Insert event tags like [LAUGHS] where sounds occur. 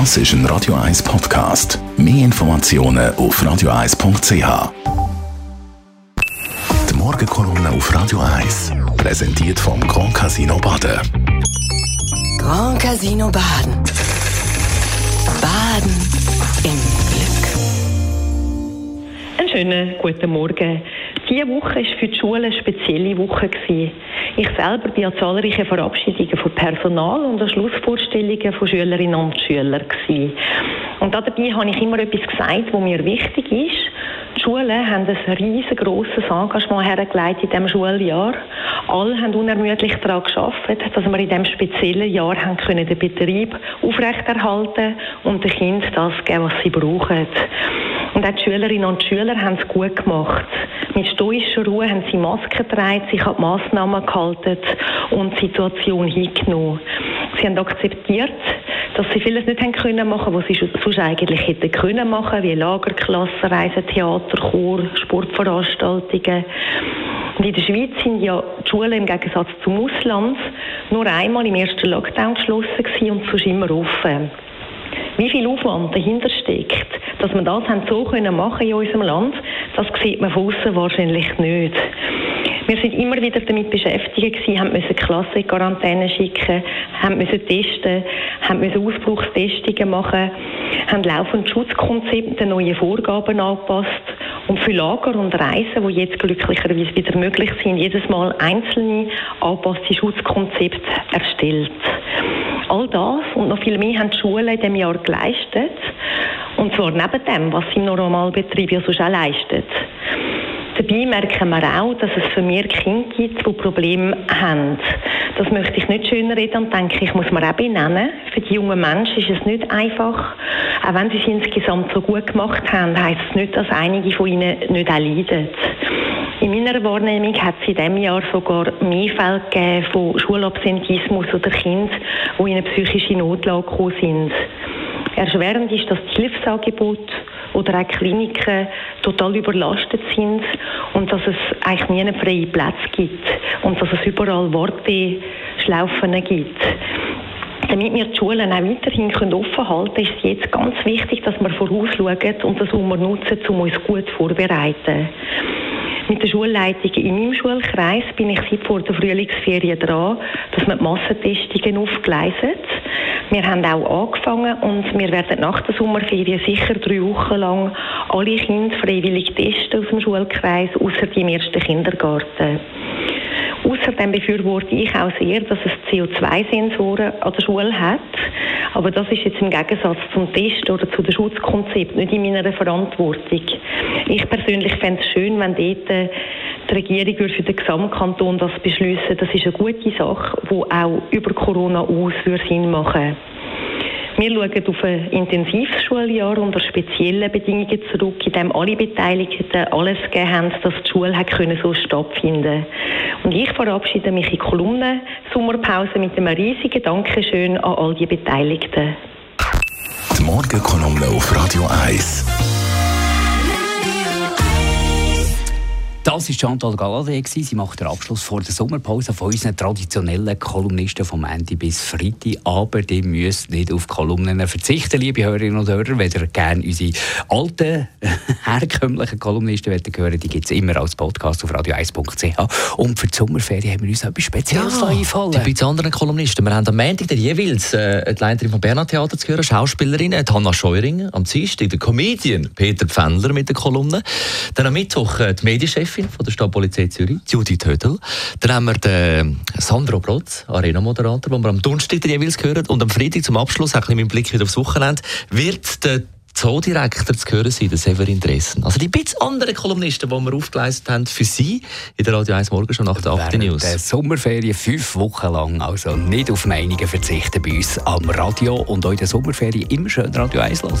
Das ist ein Radio 1 Podcast. Mehr Informationen auf radio1.ch. Die Morgenkolumne auf Radio 1 präsentiert vom Grand Casino Baden. Grand Casino Baden. Baden im Glück. Einen schönen guten Morgen. Diese Woche war für die Schule eine spezielle Woche. Ich selber bin an zahlreichen Verabschiedungen von Personal und an Schlussvorstellungen von Schülerinnen und Schülern. Und dabei habe ich immer etwas gesagt, was mir wichtig ist. Die Schulen haben ein riesengroßes Engagement hergelegt in diesem Schuljahr. Alle haben unermüdlich daran geschafft, dass wir in diesem speziellen Jahr haben den Betrieb aufrechterhalten und den Kindern das geben, was sie brauchen. Und auch die Schülerinnen und Schüler haben es gut gemacht. Mit stoischer Ruhe haben sie Masken getragen, sich an die Massnahmen gehalten und die Situation hingenommen. Sie haben akzeptiert, dass sie vieles nicht haben können machen, was sie sonst eigentlich hätten können machen, wie Lagerklassen, Reisen, Theater, Chor, Sportveranstaltungen. Und in der Schweiz sind ja die Schulen im Gegensatz zum Ausland nur einmal im ersten Lockdown geschlossen und sonst immer offen. Wie viel Aufwand dahinter steckt, dass man das so können in unserem Land, das sieht man von außen wahrscheinlich nicht. Wir sind immer wieder damit beschäftigt gewesen, haben müssen Klasse in Quarantäne schicken, haben müssen testen, haben müssen Ausbruchstestungen machen, haben laufend Schutzkonzepte, neue Vorgaben angepasst und für Lager und Reisen, die jetzt glücklicherweise wieder möglich sind, jedes Mal einzelne angepasste Schutzkonzepte erstellt. All das und noch viel mehr haben die Schulen in diesem Jahr geleistet. Und zwar neben dem, was sie im Normalbetrieb ja sonst auch leistet. Dabei merken wir auch, dass es für mehr Kinder gibt, die Probleme haben. Das möchte ich nicht schöner reden und denke ich, muss man auch benennen. Für die jungen Menschen ist es nicht einfach. Auch wenn sie es insgesamt so gut gemacht haben, heisst es nicht, dass einige von ihnen nicht auch leiden. In meiner Wahrnehmung hat es in diesem Jahr sogar mehr Fälle von Schulabsentismus oder Kindern, die in eine psychische Notlage gekommen sind. Erschwerend ist, dass die Hilfsangebote oder auch Kliniken total überlastet sind und dass es eigentlich nie einen freien Platz gibt und dass es überall Warteschlaufen gibt. Damit wir die Schulen auch weiterhin offen halten können, ist es jetzt ganz wichtig, dass wir vorausschauen und das Sommer nutzen, um uns gut vorzubereiten. Der Schulleitung in meinem Schulkreis bin ich seit vor der Frühlingsferien dran, dass wir die Massentestungen aufgleisen. Wir haben auch angefangen und wir werden nach der Sommerferien sicher drei Wochen lang alle Kinder freiwillig testen aus dem Schulkreis, außer die im ersten Kindergarten. Außerdem befürworte ich auch sehr, dass es CO2-Sensoren an der Schule hat. Aber das ist jetzt im Gegensatz zum Test oder zu dem Schutzkonzept nicht in meiner Verantwortung. Ich persönlich fände es schön, wenn dort äh, die Regierung für den Gesamtkanton das beschließen. Das ist eine gute Sache, die auch über Corona aus Sinn machen würde. Wir schauen auf ein intensives Schuljahr unter speziellen Bedingungen zurück, in dem alle Beteiligten alles gegeben haben, dass die Schule hat können so stattfinden Und ich verabschiede mich in Kolumne Sommerpause mit einem riesigen Dankeschön an all die Beteiligten. Die Morgenkolumne auf Radio 1. Das war Chantal Galadé. Sie macht den Abschluss vor der Sommerpause von unseren traditionellen Kolumnisten vom Ende bis Freitag. Aber die müsst nicht auf Kolumnen verzichten, liebe Hörerinnen und Hörer. Wenn ihr gerne unsere alten, [LAUGHS] herkömmlichen Kolumnisten hören die gibt es immer als Podcast auf radio1.ch. Und für die Sommerferien haben wir uns etwas Spezielles ja, einfallen. Die anderen Kolumnisten. Wir haben am Montag jeweils äh, die Leiterin vom Bernhard Theater zu hören, Schauspielerin Hanna Scheuring. Am Dienstag der Comedian Peter Pfändler mit der Kolumne. Dann am Mittwoch äh, die Medienchefin Chefin von der Stadtpolizei Zürich, Judith Hödel. Dann haben wir den Sandro Brotz, Arena-Moderator, den wir am Donnerstag jeweils hören. Und am Freitag zum Abschluss, auch mit Blick wieder aufs Wochenende, wird der Zoodirektor zu hören sein, der Severin Dressen. Also die bisschen anderen Kolumnisten, die wir aufgeleistet haben für Sie in der Radio 1 Morgen schon nach der 8. News. der Sommerferien fünf Wochen lang, also nicht auf Meinungen verzichten bei uns am Radio und auch in der Sommerferien immer schön Radio 1 los.